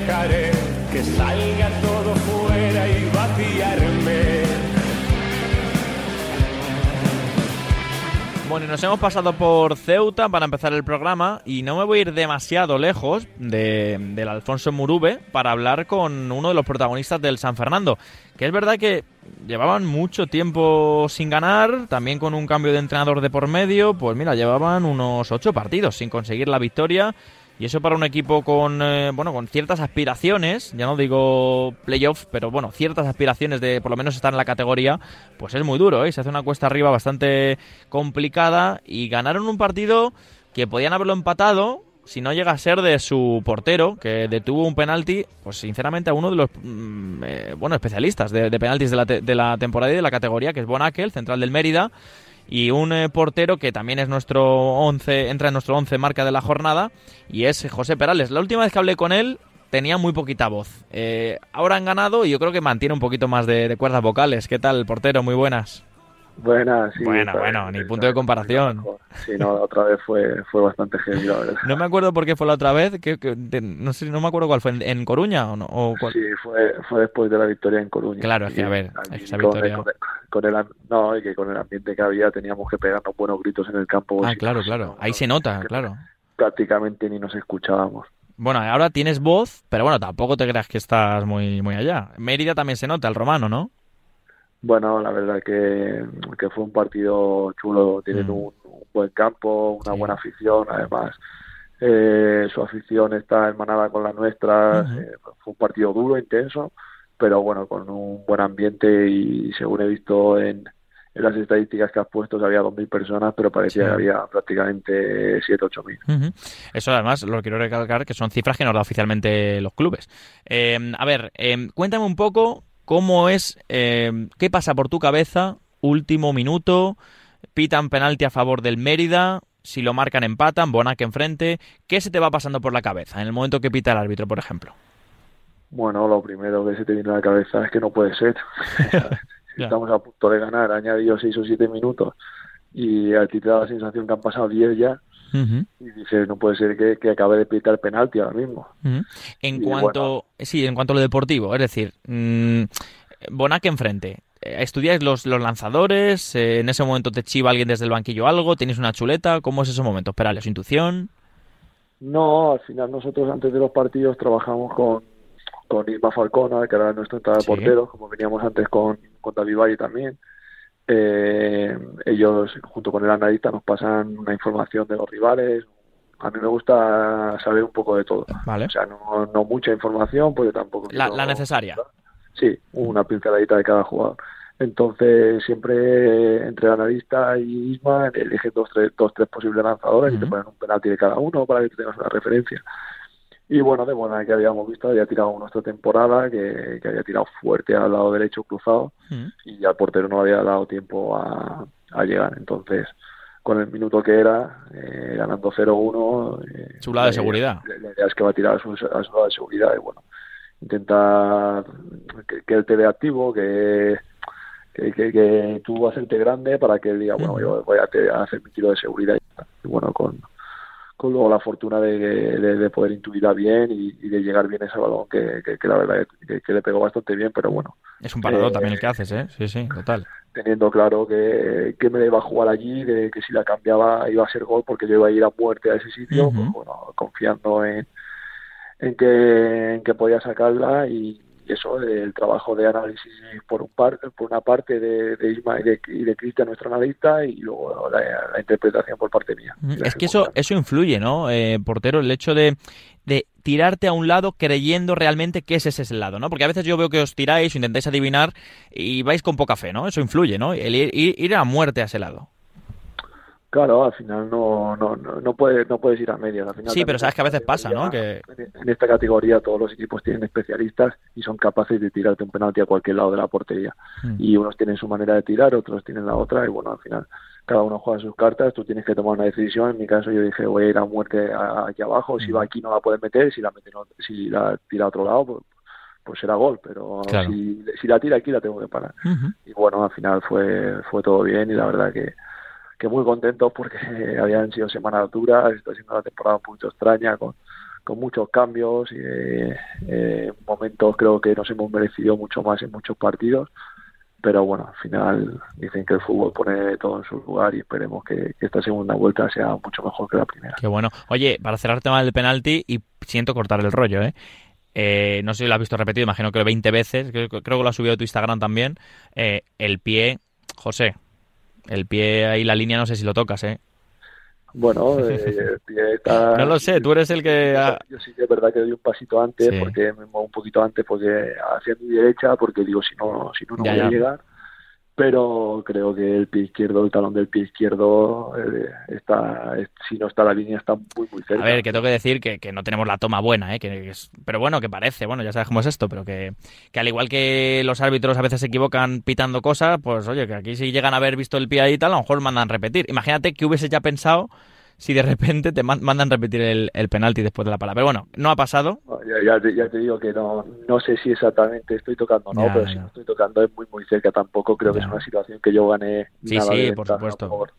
dejaré que salga todo fuera y vaciarme. Bueno, y nos hemos pasado por Ceuta para empezar el programa y no me voy a ir demasiado lejos de, del Alfonso Murube para hablar con uno de los protagonistas del San Fernando, que es verdad que llevaban mucho tiempo sin ganar, también con un cambio de entrenador de por medio, pues mira, llevaban unos ocho partidos sin conseguir la victoria y eso para un equipo con, eh, bueno, con ciertas aspiraciones, ya no digo playoff, pero bueno, ciertas aspiraciones de por lo menos estar en la categoría, pues es muy duro, ¿eh? Se hace una cuesta arriba bastante complicada y ganaron un partido que podían haberlo empatado si no llega a ser de su portero, que detuvo un penalti, pues sinceramente a uno de los mm, eh, bueno, especialistas de, de penaltis de la, de la temporada y de la categoría, que es Bonakel, central del Mérida, y un eh, portero que también es nuestro 11, entra en nuestro 11 marca de la jornada y es José Perales. La última vez que hablé con él tenía muy poquita voz. Eh, ahora han ganado y yo creo que mantiene un poquito más de, de cuerdas vocales. ¿Qué tal, portero? Muy buenas. Buenas, sí. Bueno, está bueno, ni punto de comparación. Sí, no, la otra vez fue, fue bastante heavy, la verdad. No me acuerdo por qué fue la otra vez, que, que- de- no sé, no me acuerdo cuál fue, en, en Coruña o no. o cuál- Sí, fue, fue después de la victoria en Coruña. Claro, es que, a ver, allí esa con- victoria- Con, con el, no, y que con el ambiente que había teníamos que pegarnos buenos gritos en el campo. Ah, claro, claro. Ahí no, se nota, claro. Prácticamente ni nos escuchábamos. Bueno, ahora tienes voz, pero bueno, tampoco te creas que estás muy, muy allá. Mérida también se nota, el romano, ¿no? Bueno, la verdad que, que fue un partido chulo. Tienen Mm. un, un buen campo, una Sí. buena afición, además. eh, su afición está hermanada con la nuestra. Eh, fue un partido duro, intenso, pero bueno, con un buen ambiente y según he visto en, en las estadísticas que has puesto, había 2.000 personas, pero parecía Sí. que había prácticamente 7 8.000. Ujú. Eso además lo quiero recalcar que son cifras que nos da oficialmente los clubes. Eh, a ver, eh, cuéntame un poco cómo es, eh, qué pasa por tu cabeza, último minuto, pitan penalti a favor del Mérida, si lo marcan empatan, Bonac enfrente, ¿qué se te va pasando por la cabeza en el momento que pita el árbitro, por ejemplo? Bueno, lo primero que se te viene a la cabeza es que no puede ser. Estamos a punto de ganar, añadido 6 o 7 minutos y a ti te da la sensación que han pasado 10 ya Y dices, no puede ser que, que acabe de pitar penalti ahora mismo. En Y cuanto, sí, en cuanto a lo deportivo, es decir, mm, Bonac enfrente. Eh, ¿Estudiáis los, los lanzadores? Eh, ¿En ese momento te chiva alguien desde el banquillo algo? ¿Tenéis una chuleta? ¿Cómo es esos momentos? Perales, intuición. No, al final nosotros antes de los partidos trabajamos con, con Isma Falcona, que era nuestro entrenador Sí. de porteros, como veníamos antes con, con David Valle también. Eh, ellos, junto con el analista, nos pasan una información de los rivales. A mí me gusta saber un poco de todo. Vale. O sea, no, no mucha información, porque tampoco... La, quiero- la necesaria. Sí, una pinceladita de cada jugador. Entonces, siempre entre el analista y Isma eligen dos, tres, dos, tres posibles lanzadores y te ponen un penalti de cada uno para que tengas una referencia. Y bueno, de buena que habíamos visto, había tirado nuestra temporada, que, que había tirado fuerte al lado derecho cruzado Mm. y al portero no le había dado tiempo a, a llegar. Entonces, con el minuto que era, eh, ganando 0-1, eh, Su lado de seguridad. La, idea es que va a tirar a su, a su lado de seguridad y bueno, intentar que, que él te vea activo, que, que, que, que tú hacerte grande para que él diga, bueno, yo voy a, te- a hacer mi tiro de seguridad. Y. Y bueno, con, con luego la fortuna de, de, de poder intuirla bien y, y de llegar bien ese balón, que, que, que la verdad que, que le pegó bastante bien, pero bueno, Es un parador Eh, también el que haces, ¿eh? Sí, sí, total. teniendo claro que, que me iba a jugar allí, de que si la cambiaba iba a ser gol porque yo iba a ir a muerte a ese sitio, pues bueno, confiando en, en, que, en que podía sacarla y eso, el trabajo de análisis por, un par, por una parte de, de Isma y de, y de Cristian, nuestro analista, y luego la, la interpretación por parte mía. Mm, Es que eso, eso influye, ¿no, eh, portero? El hecho de, de tirarte a un lado creyendo realmente que ese es el lado, ¿no? Porque a veces yo veo que os tiráis o intentáis adivinar y vais con poca fe, ¿no? Eso influye, ¿no? El ir- ir a muerte a ese lado. Claro, al final no, no, no, no, puedes, no puedes ir a medias. Al final Sí, pero sabes que a veces pasa, ¿no? Que- En esta categoría todos los equipos tienen especialistas y son capaces de tirarte un penalti a cualquier lado de la portería. Mm. Y unos tienen su manera de tirar, otros tienen la otra y bueno, al final cada uno juega sus cartas, tú tienes que tomar una decisión. En mi caso yo dije voy a ir a muerte aquí abajo, si Mm. va aquí no la puedes meter, si la mete no- si la tira a otro lado pues, pues será gol, pero Claro. si, si la tira aquí la tengo que parar y bueno, al final fue, fue todo bien y la verdad que, que muy contentos porque habían sido semanas duras, está siendo una temporada un poquito extraña con, con muchos cambios y eh, momentos creo que nos hemos merecido mucho más en muchos partidos pero bueno, al final dicen que el fútbol pone todo en su lugar y esperemos que, esta segunda vuelta sea mucho mejor que la primera. Qué bueno. Oye, para cerrar el tema del penalti, y siento cortar el rollo, ¿eh? eh no sé si lo has visto repetido, imagino que lo 20 veces, creo, que lo has subido a tu Instagram también. Eh, el pie, José, el pie ahí, la línea, no sé si lo tocas, ¿eh? Bueno, eh, está... No lo sé, tú eres el que... Yo sí que es verdad que doy un pasito antes, porque me muevo un poquito antes porque hacia mi derecha, porque digo, si no, si no, no voy a llegar pero creo que el pie izquierdo, el talón del pie izquierdo, eh, está, si no está la línea, está muy, muy cerca. A ver, que tengo que decir que, no tenemos la toma buena, ¿eh? Que, pero bueno, que parece, bueno, ya sabes cómo es esto, pero que, que, al igual que los árbitros a veces se equivocan pitando cosas, pues oye, que aquí si llegan a haber visto el pie ahí y tal, a lo mejor mandan repetir. Imagínate que hubiese ya pensado si de repente te mandan repetir el, el penalti después de la palabra. Pero bueno, no ha pasado. Ya, ya, te, digo que no no sé si exactamente estoy tocando o no, pero si no estoy tocando es muy muy cerca tampoco. Creo que es una situación que yo gané. Sí, sí, por supuesto. Por,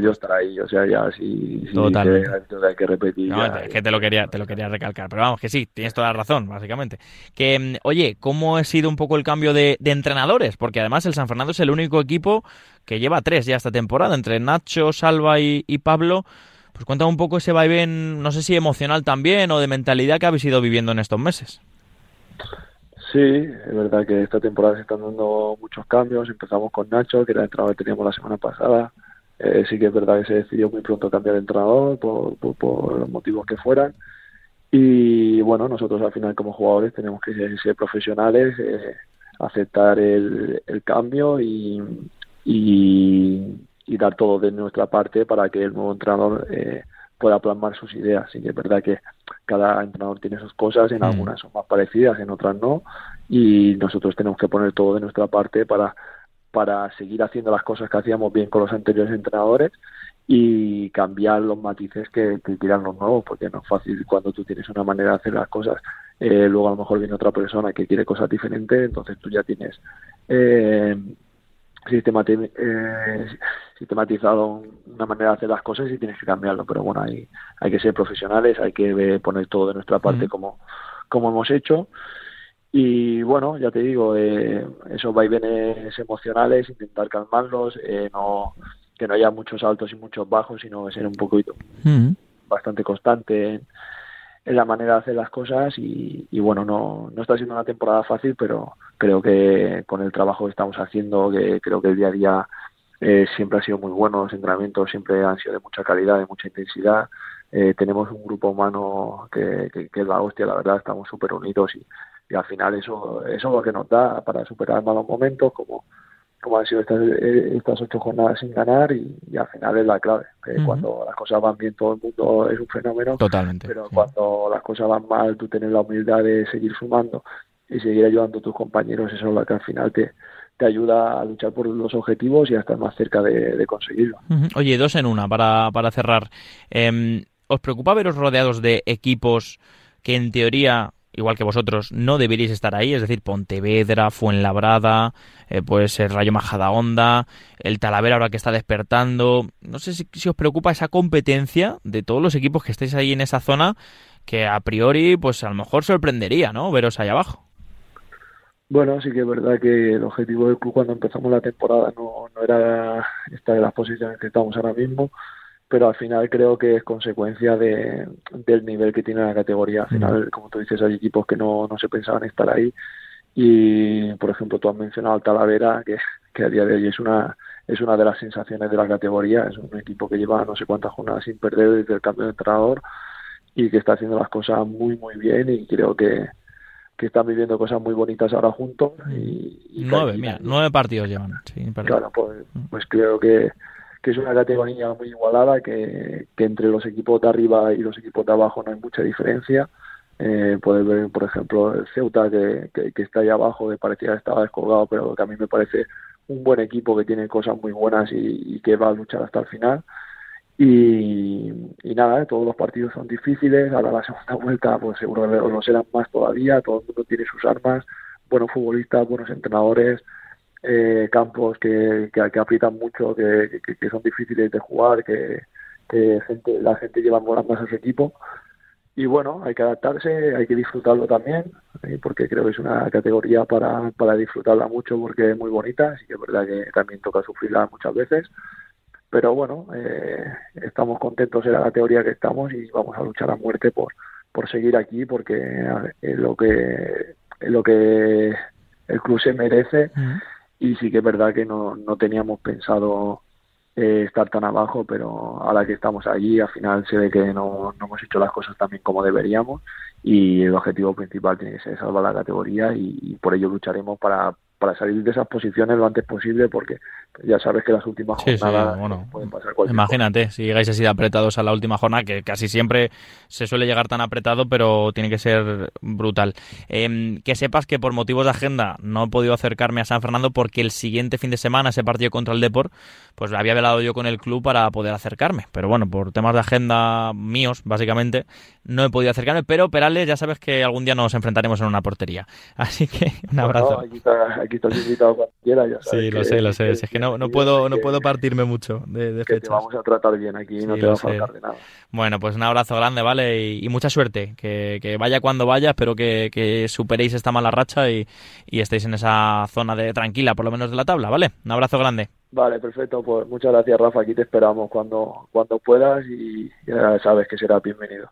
yo estar ahí, o sea, ya si, si hay que repetir. No, es que te lo quería te lo quería recalcar, pero vamos, que sí, tienes toda la razón, básicamente. Que, mm, oye, ¿cómo ha sido un poco el cambio de, de entrenadores? Porque además el San Fernando es el único equipo que lleva tres ya esta temporada, entre Nacho, Salva y, Pablo. Pues cuéntame un poco ese vaivén, no sé si emocional también o de mentalidad que habéis ido viviendo en estos meses. Sí, es verdad que esta temporada se están dando muchos cambios. Empezamos con Nacho, que era el entrenador que teníamos la semana pasada. Eh, sí que es verdad que se decidió muy pronto cambiar de entrenador por, por, los motivos que fueran. Y bueno, nosotros al final como jugadores tenemos que ser, profesionales, eh, aceptar el, el cambio y, y, dar todo de nuestra parte para que el nuevo entrenador eh, pueda plasmar sus ideas. Así que es verdad que cada entrenador tiene sus cosas, en mm. algunas son más parecidas, en otras no, y nosotros tenemos que poner todo de nuestra parte para, para seguir haciendo las cosas que hacíamos bien con los anteriores entrenadores y cambiar los matices que, que quieran los nuevos, porque no es fácil cuando tú tienes una manera de hacer las cosas, eh, luego a lo mejor viene otra persona que quiere cosas diferentes, entonces tú ya tienes eh, eh, sistematizado una manera de hacer las cosas y tienes que cambiarlo. Pero bueno, hay, hay que ser profesionales, hay que poner todo de nuestra parte como, como hemos hecho. Y bueno, ya te digo, eh, esos vaivenes emocionales, intentar calmarlos, eh, no que no haya muchos altos y muchos bajos, sino ser un poquito bastante constante en, en la manera de hacer las cosas y, bueno, no, no está siendo una temporada fácil, pero creo que con el trabajo que estamos haciendo, que creo que el día a día eh, siempre ha sido muy bueno, los entrenamientos siempre han sido de mucha calidad, de mucha intensidad. Eh, tenemos un grupo humano que, que, es la hostia, la verdad, estamos súper unidos y, y, al final eso, eso es lo que nos da para superar malos momentos, como, como han sido estas, eh, estas ocho jornadas sin ganar y, al final es la clave. Cuando las cosas van bien todo el mundo es un fenómeno. Totalmente. Pero cuando las cosas van mal, tú tienes la humildad de seguir sumando y seguir ayudando a tus compañeros, eso es lo que al final te, te ayuda a luchar por los objetivos y a estar más cerca de, conseguirlo. Oye, dos en una para, para cerrar. Em, ¿Os preocupa veros rodeados de equipos que en teoría igual que vosotros, no deberíais estar ahí, es decir, Pontevedra, Fuenlabrada, eh, puede ser Rayo Majadahonda, el Talavera ahora que está despertando. No sé si, os preocupa esa competencia de todos los equipos que estáis ahí en esa zona, que a priori, pues a lo mejor sorprendería, ¿no? Veros ahí abajo. Bueno, sí que es verdad que el objetivo del club cuando empezamos la temporada no, no era estar en las posiciones que estamos ahora mismo pero al final creo que es consecuencia de, del nivel que tiene la categoría. Al final, como tú dices, hay equipos que no, no se pensaban estar ahí y, por ejemplo, tú has mencionado al Talavera, que, que a día de hoy es una es una de las sensaciones de la categoría, es un equipo que lleva no sé cuántas jornadas sin perder desde el cambio de entrenador y que está haciendo las cosas muy muy bien y creo que, que están viviendo cosas muy bonitas ahora juntos. Y, nueve, mira, nueve partidos llevan. claro, pues, pues creo que, es una categoría muy igualada, que, entre los equipos de arriba y los equipos de abajo no hay mucha diferencia. Eh, ver, por ejemplo, el Ceuta, que, está ahí abajo, que parecía que estaba descolgado, pero que a mí me parece un buen equipo que tiene cosas muy buenas y, que va a luchar hasta el final. Y, nada, todos los partidos son difíciles. Ahora la segunda vuelta, pues seguro que lo serán más todavía. Todo el mundo tiene sus armas, buenos futbolistas, buenos entrenadores eh, campos que, que, aprietan mucho, que, que, son difíciles de jugar, que, gente, la gente lleva más a su equipo. y bueno, hay que adaptarse, hay que disfrutarlo también, ¿eh? porque creo que es una categoría para, para disfrutarla mucho porque es muy bonita, así que es verdad que también toca sufrirla muchas veces, pero bueno, eh, estamos contentos en la categoría que estamos y vamos a luchar a muerte por, por seguir aquí, porque es lo que, es lo que el club se merece y sí que es verdad que no, no teníamos pensado eh, estar tan abajo, pero ahora que estamos allí, al final se ve que no, no hemos hecho las cosas también como deberíamos y el objetivo principal tiene que ser salvar la categoría y por ello lucharemos para, para salir de esas posiciones lo antes posible porque ya sabes que las últimas jornadas pueden pasar cualquier Imagínate, si llegáis así de apretados a la última jornada, que casi siempre se suele llegar tan apretado, pero tiene que ser brutal. Em, que sepas que por motivos de agenda no he podido acercarme a San Fernando porque el siguiente fin de semana, ese partido contra el Deport, pues había velado yo con el club para poder acercarme. Pero bueno, por temas de agenda míos, básicamente, no he podido acercarme. Pero Perales, ya sabes que algún día nos enfrentaremos en una portería. Así que un abrazo aquí estás invitado cuando quieras. Ya sabes sí, lo sé, lo sé. es que no, no puedo, no puedo partirme mucho de, de que Te vamos a tratar bien aquí, no te va a faltar de nada. Bueno, pues un abrazo grande, ¿vale? Y, mucha suerte. Que, que, vaya cuando vaya, espero que, que superéis esta mala racha y, y estéis en esa zona de tranquila, por lo menos de la tabla, ¿vale? Un abrazo grande. Vale, perfecto. Pues muchas gracias, Rafa. Aquí te esperamos cuando, cuando puedas y ya sabes que será bienvenido.